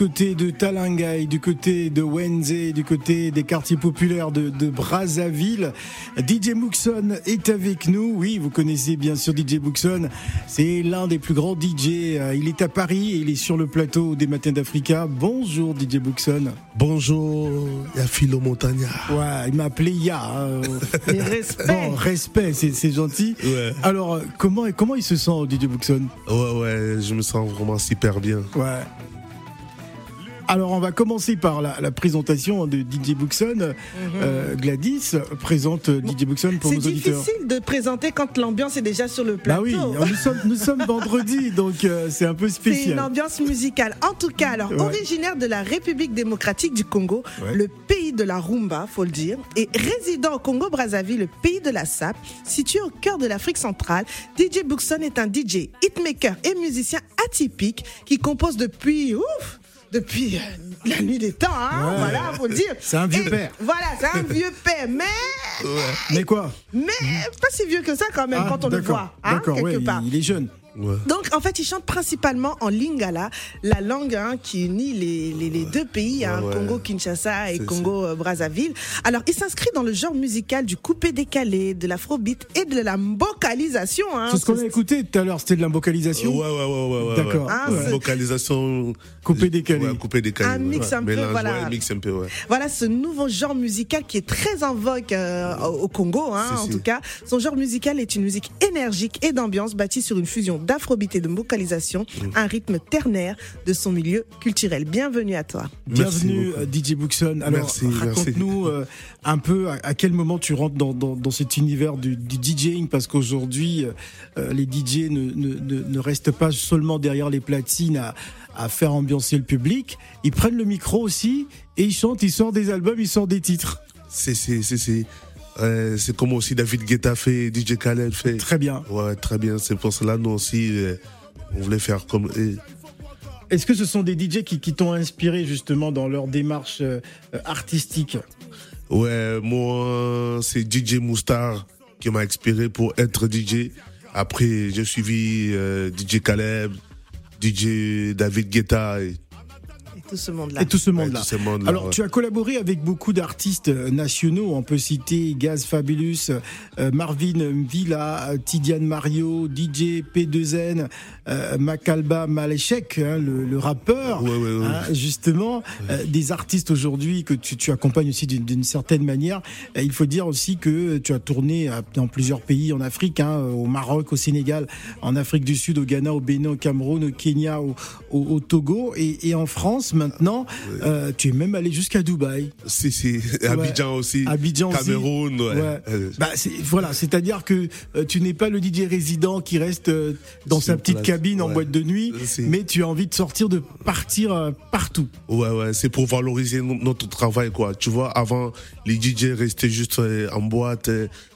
Côté de Talangai, du côté de Wenze, du côté des quartiers populaires de, de Brazzaville. DJ Muxon est avec nous. Oui, vous connaissez bien sûr DJ Muxon. C'est l'un des plus grands DJ. Euh, Il est à Paris et il est sur le plateau des Matins d'Africa. Bonjour DJ Muxon. Bonjour, il y a Philo Montagnard. Ouais, il m'a appelé Ya. hein. Respect. Bon, respect, c'est gentil. Ouais. Alors, euh, comment, comment il se sent, DJ Muxon? Ouais, ouais, je me sens vraiment super bien. Ouais. Alors on va commencer par la, la présentation de DJ Buxon. Euh, Gladys présente DJ Buxon pour Mhm. C'est nos auditeurs. difficile de présenter quand l'ambiance est déjà sur le Bah plateau. oui, nous sommes, nous sommes vendredi, donc euh, c'est un peu C'est une spécial. ambiance musicale. En tout cas, alors, Ouais. originaire de la République démocratique du Congo, Ouais. le pays de la rumba, faut le dire, et résident au Congo-Brazzaville, le pays de la SAP, situé au cœur de l'Afrique centrale, DJ Buxon est un DJ, hitmaker et musicien atypique qui compose depuis, ouf, depuis euh, la nuit des temps, hein, Ouais. voilà, faut le dire. C'est un vieux Et père. Voilà, c'est un vieux père, mais, Mais quoi? Mais pas si vieux que ça quand même Ah, quand on le d'accord, voit, hein, D'accord, quelque ouais, il- part. il est jeune. Ouais. Donc, en fait, il chante principalement en lingala, la langue hein, qui unit les, les- les deux pays, hein, Ouais. Congo-Kinshasa et Congo-Brazzaville. Alors, il s'inscrit dans le genre musical du coupé-décalé, de l'afrobeat et de la vocalisation. Hein, C'est ce qu'on a écouté tout à l'heure, c'était de la vocalisation. ouais, ouais, ouais, ouais. D'accord. ouais. Ah, Vocalisation. Coupé décalé. Ouais, coupé décalé. Un ouais. mix un peu, Mélange, voilà. ouais, mix un peu, ouais. Voilà ce nouveau genre musical qui est très en vogue euh, au Congo, hein, en si. tout cas. Son genre musical est une musique énergique et d'ambiance bâtie sur une fusion d'afrobeat et de vocalisation, Mm. un rythme ternaire de son milieu culturel. Bienvenue à toi. Bienvenue euh, DJ Buxon. Alors raconte-nous euh, un peu à, à quel moment tu rentres dans, dans, dans cet univers du, du DJing parce qu'aujourd'hui euh, les DJ ne, ne, ne, ne restent pas seulement derrière les platines à, à faire ambiancer le public, ils prennent le micro aussi et ils chantent, ils sortent des albums, ils sortent des titres. C'est, c'est, c'est, c'est, euh, c'est comme aussi David Guetta fait, DJ Khaled fait. Très bien. Ouais, très bien. C'est pour cela, nous aussi, euh, on voulait faire comme. Est-ce que ce sont des DJ qui, qui t'ont inspiré justement dans leur démarche euh, artistique? Ouais, moi, c'est DJ Moustar. qui m'a inspiré pour être DJ. Après, j'ai suivi DJ Caleb, DJ David Guetta. Et, Et tout ce monde-là. Et tout ce monde-là. Alors, ouais. tu as collaboré avec beaucoup d'artistes euh, nationaux. On peut citer Gaz Fabulous, euh, Marvin Villa, Tidiane Mario, DJ P2N, euh, Makalba Malechek, hein, le, le rappeur. Ouais, ouais, ouais. hein, justement, euh, des artistes aujourd'hui que tu, tu accompagnes aussi d'une- certaine manière. Il faut dire aussi que tu as tourné dans plusieurs pays en Afrique, hein, au Maroc, au Sénégal, en Afrique du Sud, au Ghana, au Bénin, au Cameroun, au Kenya, au, au- au Togo et, et en France maintenant. euh, tu es même allé jusqu'à Dubaï. Si, si, Abidjan aussi. Abidjan aussi. Cameroun, ouais. Ouais. Euh, Bah, voilà, c'est-à-dire que euh, tu n'es pas le DJ résident qui reste euh, dans Sur sa petite place, cabine en boîte de nuit, mais tu as envie de sortir, de partir partout. Ouais, ouais, c'est pour valoriser no- notre travail, quoi. Tu vois, avant, les DJ restaient juste en boîte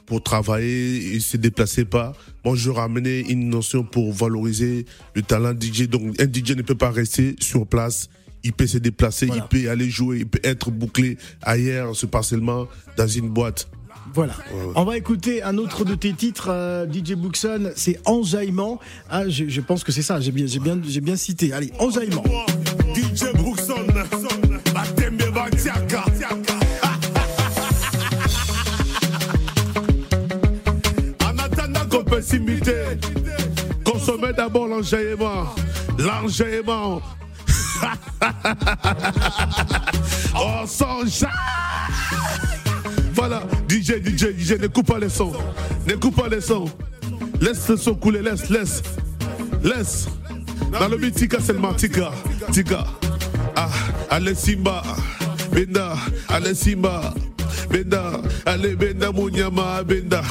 pour travailler, ils se déplaçaient pas. Moi, je ramenais une notion pour valoriser le talent DJ. Donc, un DJ ne peut pas rester sur place. Il peut se déplacer, Voilà. il peut aller jouer, il peut être bouclé ailleurs, ce partiellement dans une boîte. Voilà. On va écouter un autre de tes titres, euh, DJ Bookson, c'est Enjaillement. Ah, je, je pense que c'est ça, j'ai bien, j'ai bien, j'ai bien cité. Allez, Enjaillement. DJ Brookson, Batembe Batiaka. En attendant qu'on peut s'imiter, consommez d'abord l'enjaillement. L'enjaillement. On s'enjaille. Voilà, DJ, DJ, DJ, ne coupe pas les sons. Ne coupe pas les sons. Laisse le son couler, laisse, laisse. Laisse. Dans le beat, Tika, le Tika. Tika. Ah, allez Simba. Benda, allez Simba. Benda, allez Benda Munyama, Benda.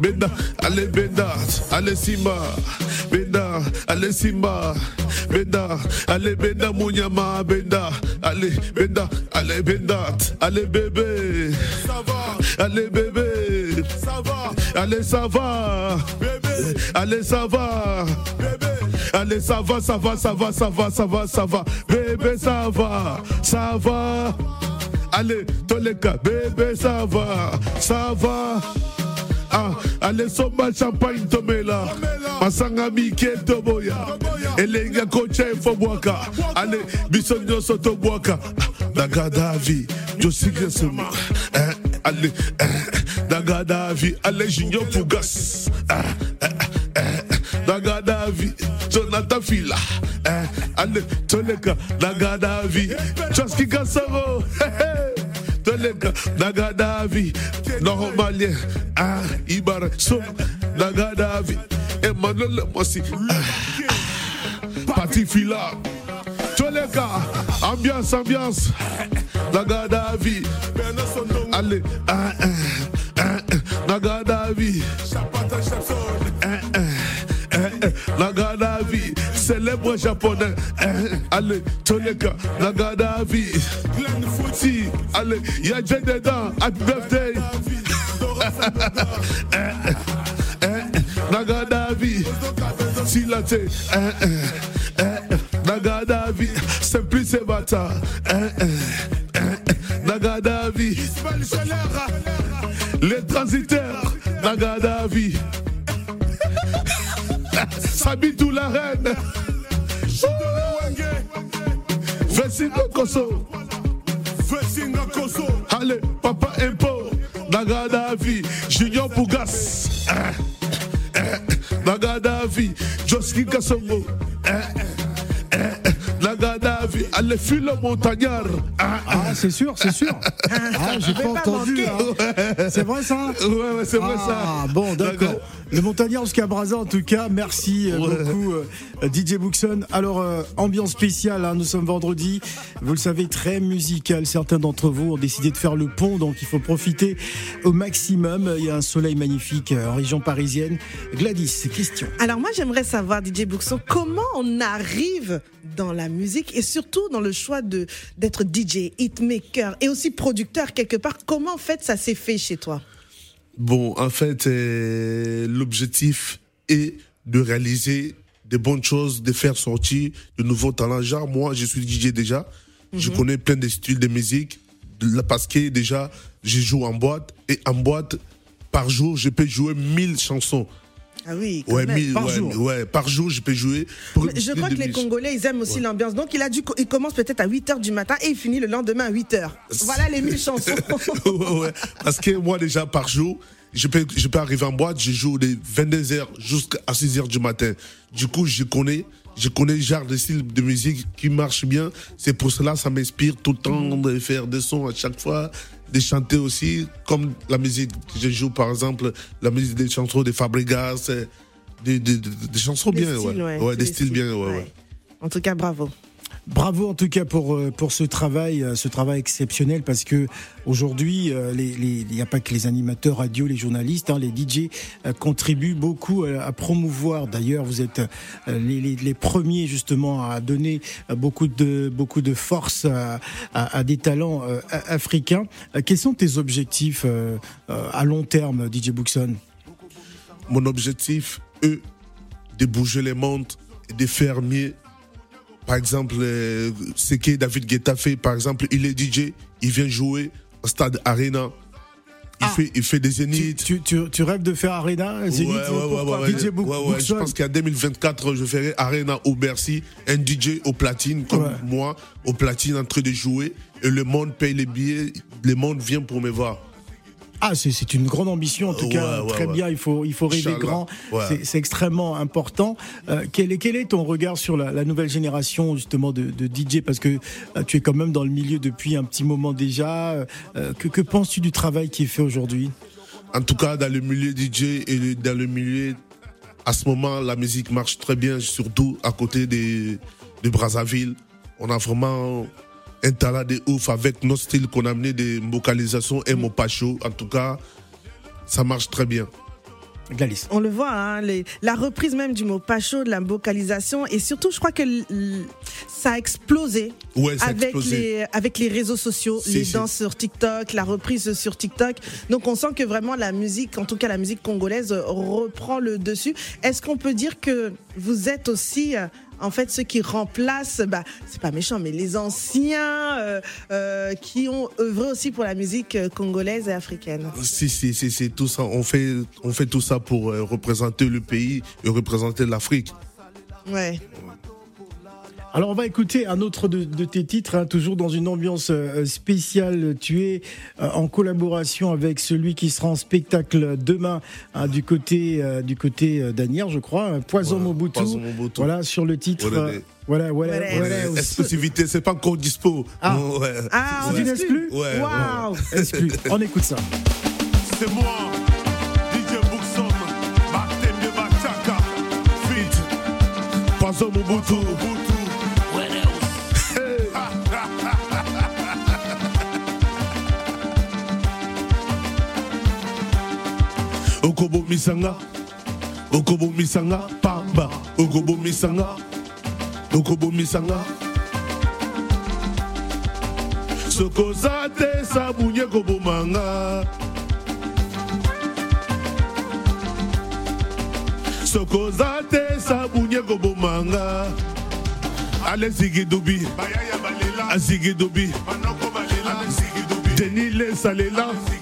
Benda, allez Benda, allez Simba. Benda, allez Simba. Benda, allez Benda Munyama, Benda. Allez Benda, allez Benda, allez bébé. Ça va. Allez bébé. Ça va. Allez ça va. Bébé. Allez ça va. Bébé. Allez ça va, ça va, ça va, ça va, ça va, ça va. Bébé ça va. Ça va. Allez, Toleka, bébé ça va. Ça va. Ah, allez somba champagne tomela. Masanga mike toboya. Elenga kocha efobwaka ale biso nyonso tobwaka. Daga davi josike sema eh, ale eh, daga davi ale junior pugas eh, eh, eh, daga davi jonathan fila. Eh, ale toleka. Daga davi joski kasoro Toleka, Nagadavi, Normalien, ah, Ibar, so, Nagadavi, Emmanuel Mossi, Parti Fila, Toleka, ambiance, ambiance, Nagadavi, allez, ah, ah, ah, ah, célèbre japonais, ah, allez, Toleka, Nagadavi, Glenn Footy, allez, y'a Jay dedans, happy birthday. Nagadavi, Silate, Nagadavi, Simplice Bata, Nagadavi, les transitaires, Nagadavi, Sabitou la reine, Vessinga Koso, Vessinga Koso, allez, Papa Impo, Nagadavi, Junior Pugas, eh, eh, Nagadavi, Joski Kasongo, eh, eh, eh, Nagadavi, allez, Philo Montagnard, ah, ah. Ah, c'est sûr, c'est sûr. Ah, j'ai pas pas entendu. hein. C'est vrai ça Ouais, ouais, c'est vrai Ah, ça. bon, d'accord. Le montagnard jusqu'à Brazza, en tout cas, merci euh, Ouais. beaucoup euh, DJ Bookson. Alors, euh, ambiance spéciale, hein, nous sommes vendredi, vous le savez, très musical. Certains d'entre vous ont décidé de faire le pont, donc il faut profiter au maximum. Il y a un soleil magnifique en région parisienne. Gladys, question. Alors moi j'aimerais savoir DJ Bookson comment on arrive dans la musique et surtout dans le choix de d'être DJ, hitmaker et aussi producteur quelque part. Comment en fait ça s'est fait chez toi? Bon, en fait, euh, l'objectif est de réaliser des bonnes choses, de faire sortir de nouveaux talents. Genre, moi, je suis DJ déjà. Je connais plein de styles de musique. de la- Parce que déjà, je joue en boîte. Et en boîte, par jour, je peux jouer 1000 chansons. Ah oui, quand Ouais, même. 1000, par ouais, jour. ouais, par jour, je peux jouer. pour je crois que les 1000. Congolais, ils aiment aussi l'ambiance. Donc, il a dû, il commence peut-être à 8 h du matin et il finit le lendemain à 8 h. Voilà les 1000 chansons. ouais. Parce que moi, déjà, par jour, je peux, je peux arriver en boîte, je joue de 22h jusqu'à 6h du matin. Du coup, je connais, je connais le genre de style de musique qui marche bien. C'est pour cela, ça m'inspire tout le temps de faire des sons à chaque fois, de chanter aussi, comme la musique que je joue, par exemple, la musique des chansons de Fabregas, euh, des, des, des, des chansons bien, styles, ouais. ouais, des les styles bien, ouais, ouais. En tout cas, bravo. Bravo en tout cas pour euh, pour ce travail, euh, ce travail exceptionnel parce que aujourd'hui, euh, il n'y a pas que les animateurs radio, les journalistes, hein, les DJ contribuent beaucoup à, promouvoir. D'ailleurs, vous êtes les, premiers justement à donner beaucoup de beaucoup de force à, des talents africains. Quels sont tes objectifs à long terme, DJ Bookson? Mon objectif est de bouger les mondes et de faire mieux. Par exemple, euh, ce que David Guetta fait, par exemple, il est DJ, il vient jouer au stade Arena. Il, Ah. fait, il fait des zéniths. tu, tu, tu rêves de faire Arena, Zénith DJ Book- ouais, ouais. Je Bookson pense qu'en 2024, je ferai Arena au Bercy, un DJ au platine, comme Ouais. moi, au platine en train de jouer. Et le monde paye les billets, le monde vient pour me voir. Ah, c'est c'est une grande ambition en tout Ouais, cas, ouais, très ouais. bien. Il faut il faut rêver grand. C'est- C'est extrêmement important. Euh, quel est quel est ton regard sur la, la nouvelle génération justement de, de DJ parce que euh, tu es quand même dans le milieu depuis un petit moment déjà. Euh, que que penses-tu du travail qui est fait aujourd'hui? En tout cas, dans le milieu DJ et dans le milieu, à ce moment, la musique marche très bien, surtout à côté de, de Brazzaville. On a vraiment un talent de ouf avec nos styles qu'on a amené de vocalisation et mopacho. En tout cas, ça marche très bien. Gladys. On le voit, hein, les- la reprise même du mot pacho, de la vocalisation, et surtout, je crois que l- l- ça a explosé Ouais, ça a avec explosé. les, avec les réseaux sociaux, Si, les si. danses sur TikTok, la reprise sur TikTok. Donc, on sent que vraiment la musique, en tout cas la musique congolaise, reprend le dessus. Est-ce qu'on peut dire que vous êtes aussi euh, en fait ceux qui remplacent, bah, c'est pas méchant, mais les anciens euh, euh, qui ont œuvré aussi pour la musique euh, congolaise et africaine. Si, si, si, si, tout ça. On fait, on fait tout ça pour représenter le pays et représenter l'Afrique. Ouais. Alors on va écouter un autre de, de tes titres, hein, toujours dans une ambiance euh, spéciale. Tu es euh, en collaboration avec celui qui sera en spectacle demain hein, du côté euh, du côté euh, d'Anières, je crois, hein, Poison Voilà, Mobutu. Poison Mobutu. Voilà sur le titre. Voilà, les- voilà, voilà, Voilà. voilà. Aussi. exclusivité, c'est pas encore dispo. Ah. Ouais. Ah, on exclut. exclue Ouais, Waouh. Exclu. On écoute ça. C'est moi, DJ Bookson, Mobutu. okobomisa nga okobomisa nga pamba okobomisa nga okobomisa nga sokoza te sabunye koboma nga sokoza te sabunye koboma nga ale zigidubi azigidubi deni lesalela.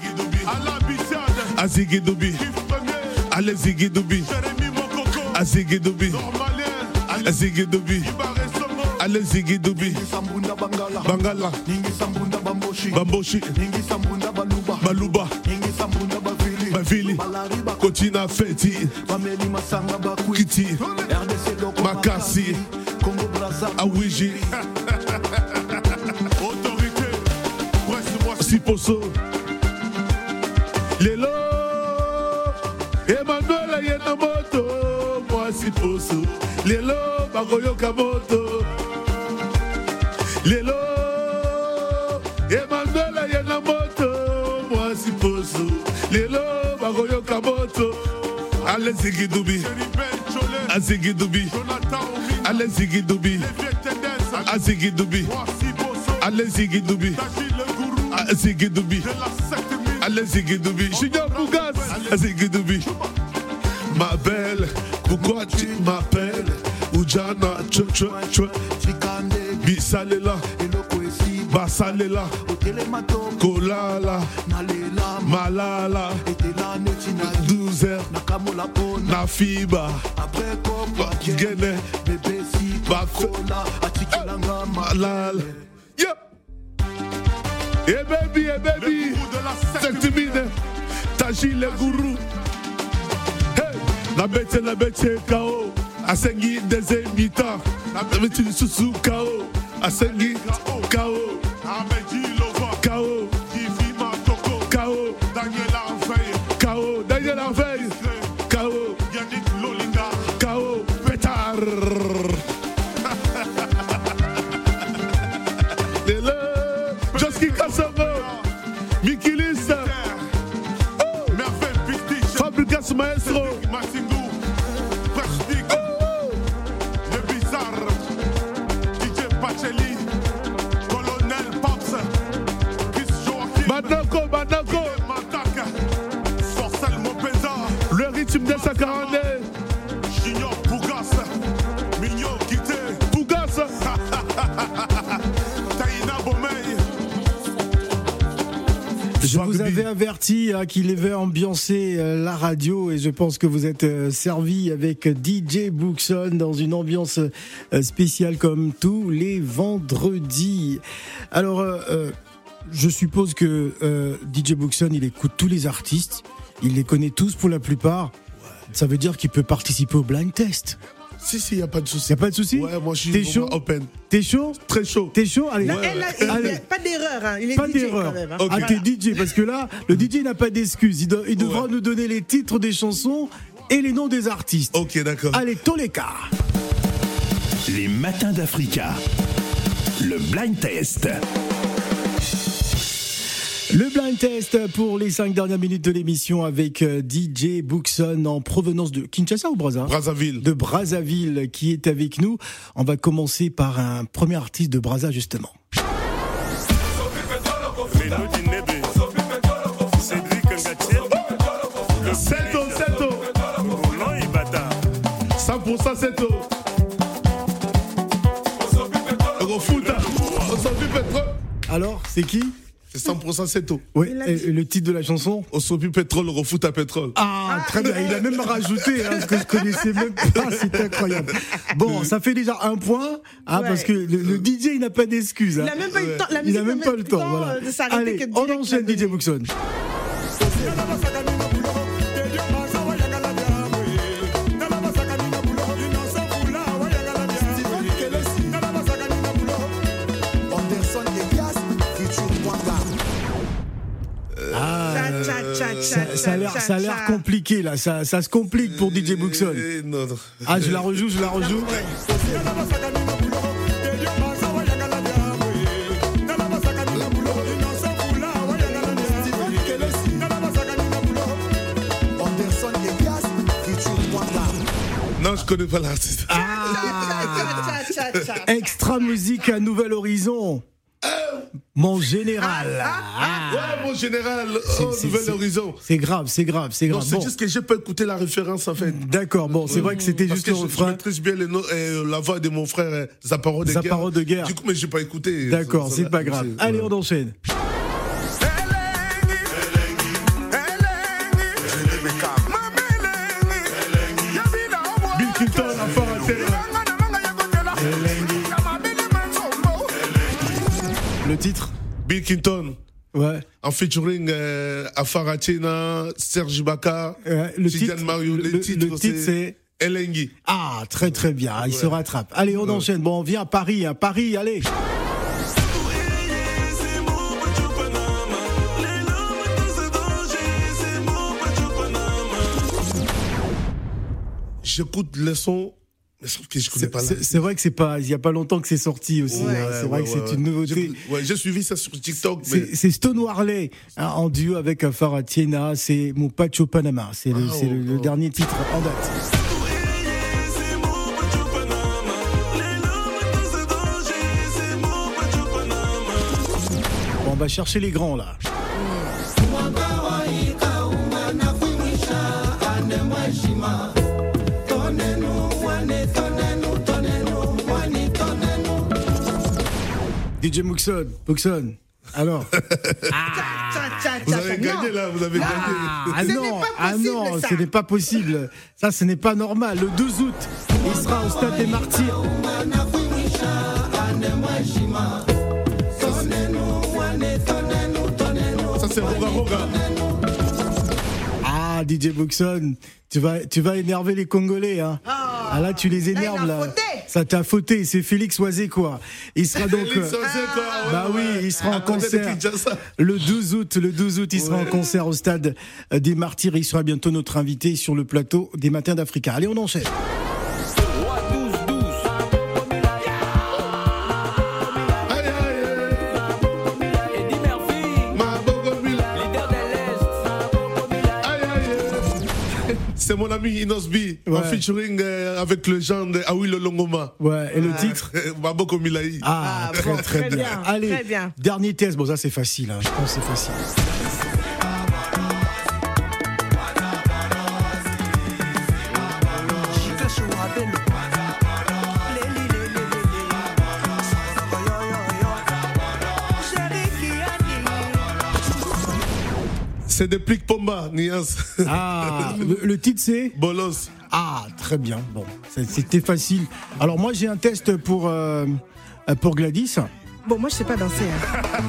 Normalien, Azigidubi. Ibaré Somo, Ale zigidubi. sambunda bangala Bangala. ningi sambunda bamboshi baluba bavili Kotina Feti. bameli masanga bakwi Kiti. Makasi. Awiji. Autorité, presse-moi Siposo. Lelo. Emmanuel yena moto. Moi Siposo. Lelo. Bakoyoka moto. Lelo. Emmanuel yena moto. Moi Siposo. Lelo. Bakoyoka moto. Ale zigidubi. Azigidubi. Ale zigidubi. Azigidubi. Ale zigidubi. Allez Ziguidubi, Junior Bougas, Ziguidubi. Ma belle, pourquoi tu m'appelles? Oujana, tchou tchou tchou, Bisalela, Basalela, Kolala, Malala, etela neti 12 heures Nakamola pona Yeah. Eh baby, eh baby. Cette mine Taji le gourou. Hey Na bete na bete kao Asengi deze mita Na bete susu kao Asengi kao la radio et je pense que vous êtes euh, servi avec DJ Bookson dans une ambiance euh, spéciale comme tous les vendredis. Alors, euh, euh, je suppose que euh, DJ Bookson, il écoute tous les artistes, il les connaît tous pour la plupart. Ça veut dire qu'il peut participer au blind test. Si, si, y a pas de souci. Y a pas de souci Ouais, moi je suis T'es chaud open. T'es chaud Très chaud. T'es chaud Allez. Là, elle a- il y a Allez. pas d'erreur, hein. il est Pas DJ d'erreur. quand même. hein. Ok. Ah, t'es DJ parce que là, le DJ n'a pas d'excuses. Il, devra Ouais. nous donner les titres des chansons et les noms des artistes. Ok, d'accord. Allez, Toleka. Les matins d'Africa. Le blind test. Le blind test pour les cinq dernières minutes de l'émission avec euh, DJ Bookson en provenance de Kinshasa ou Brazza Brazzaville. De Brazzaville qui est avec nous. On va commencer par un premier artiste de Brazza justement. Seto, Seto. 100% Seto. Refuta. Osobi Pétrole. Alors, c'est qui? C'est 100% Seto. Oui, Il a et- le titre de la chanson? Osobi Pétrole, refuta Pétrole. Ah, très bien. Il a même rajouté hein, ce que je connaissais même pas. C'est incroyable. Bon, ça fait déjà un point, hein, Ouais. parce que le, le DJ, il n'a pas d'excuses. hein. Il a même pas eu le temps. La Il n'a même pas le temps. Voilà. de Allez, on enchaîne la DJ. Bookson. Ça, a l'air, cha, ça a l'air cha. compliqué là. Ça, ça se complique pour DJ Bookson. Non, non. Ah, je la rejoue, je la rejoue. Non, je connais pas l'artiste. Cha. Extra musique à Nouvel Horizon. Mon général. Ah. Ouais, mon général, C'est- oh, Nouvel Horizon. C'est grave, c'est grave, c'est Non, grave. c'est juste que j'ai pas écouté la référence en fait. D'accord, bon, c'est vrai que c'était juste que le je, je refrain. maîtrise bien euh, la voix de mon frère euh, Zaparo de Zaparo Guerre. de Guerre. Du coup, mais j'ai pas écouté. D'accord, c'est pas grave. Allez, on enchaîne. Titre Bill Clinton. Ouais. En featuring euh, Afaratina, Serge Baka, Ouais, le Tidiane titre- Mario. le- Le, titre, le titre, c'est Elengi. Ah, très très bien, il se rattrape. Allez, on enchaîne. Bon, on vient à Paris, à Paris, allez. J'écoute le son, mais sauf que je connais C'est pas vrai que c'est pas, il y a pas longtemps que c'est sorti aussi. Ouais. hein. C'est vrai Ouais, que c'est une nouveauté. J'ai- suivi ça sur TikTok. C'est Stone Warley hein, en duo avec euh, Farah Tiena, c'est Mon Pacho Panama, c'est le, Ah, le- oh, le oh. dernier titre en date. Bon, on va chercher les grands là. DJ Muxon, Muxon, Alors tcha, Vous avez gagné Non. là, vous avez gagné. Ah Ce n'est non, pas ah non, ça. ce n'est pas possible. Ça, ce n'est pas normal. Le 12 août, il sera au stade des Martyrs. Ça c'est Roga Roga. Ah, DJ Buxon, tu vas, tu vas énerver les Congolais. Hein. Ah, là, tu les énerves là. Ça t'a fauté. C'est Félix Oisé quoi. Il sera donc. Félix euh, Oisé, quoi, ouais, Bah oui, il sera en de concert. Le 12 août, le 12 août, il sera en concert au stade euh, des Martyrs. Il sera bientôt notre invité sur le plateau des Matins d'Africa. Allez, on enchaîne. C'est mon ami Inosbi en Ouais. featuring euh, avec le genre de Aoui le Longoma. Ouais, et le titre Maboko Milaï. Ah, Ah, très, bon, très, très bien. bien, Allez, très bien. dernier test. Bon, ça, c'est facile. hein. Je pense que c'est facile. C'est des pliques Pomba, Nias. Ah, le, le titre, c'est Bolos. Ah, très bien. Bon, c'était facile. Alors, moi, j'ai un test pour, euh, pour Gladys. Bon, moi, je sais pas danser. hein.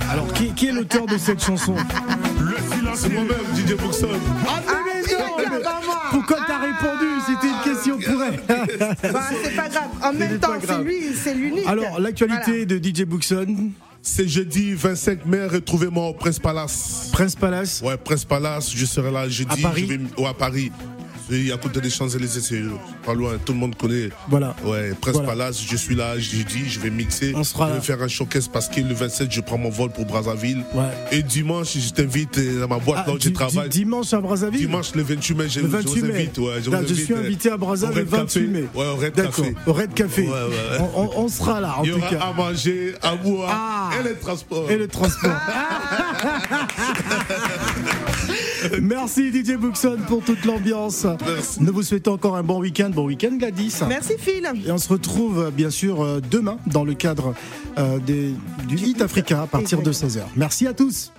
Alors, qui, qui est l'auteur de cette chanson C'est moi-même, DJ Buxon. Ah, mais non, est mais avant moi. Pourquoi t'as répondu C'était une question pour elle. Bah, c'est pas grave. En même pas temps, c'est lui, c'est l'unique. Alors, l'actualité de DJ Buxon, C'est jeudi 25 mai, retrouvez-moi au Prince Palace. Prince Palace. Ouais, Prince Palace, je serai là jeudi. À Paris je vais, ouais, à Paris. À côté des Champs-Élysées, c'est pas loin, tout le monde connaît. Voilà. Ouais, Prince Voilà. Palace, je suis là jeudi, je vais mixer. On sera je vais faire un showcase parce que le 27, je prends mon vol pour Brazzaville. Ouais. Et dimanche, je t'invite euh, à ma boîte Ah, là où je travaille. di- dimanche à Brazzaville Dimanche, le 28 mai, je, Le je 28 vous mai. invite. Ouais, je, vous je suis euh, invité à Brazzaville le Red 28 Café. mai. Ouais, au Red Café. au Red Café. Ouais, ouais. On, sera là, en Il y aura cas. à manger, à boire Ah. et les transports. Et le transport. Merci DJ Buxon pour toute l'ambiance. Merci. Nous vous souhaitons encore un bon week-end. Bon week-end Gladys. Merci, Phil. Et on se retrouve euh, bien sûr euh, demain dans le cadre euh, des- du Hit Africa à partir de 16h. Merci à tous.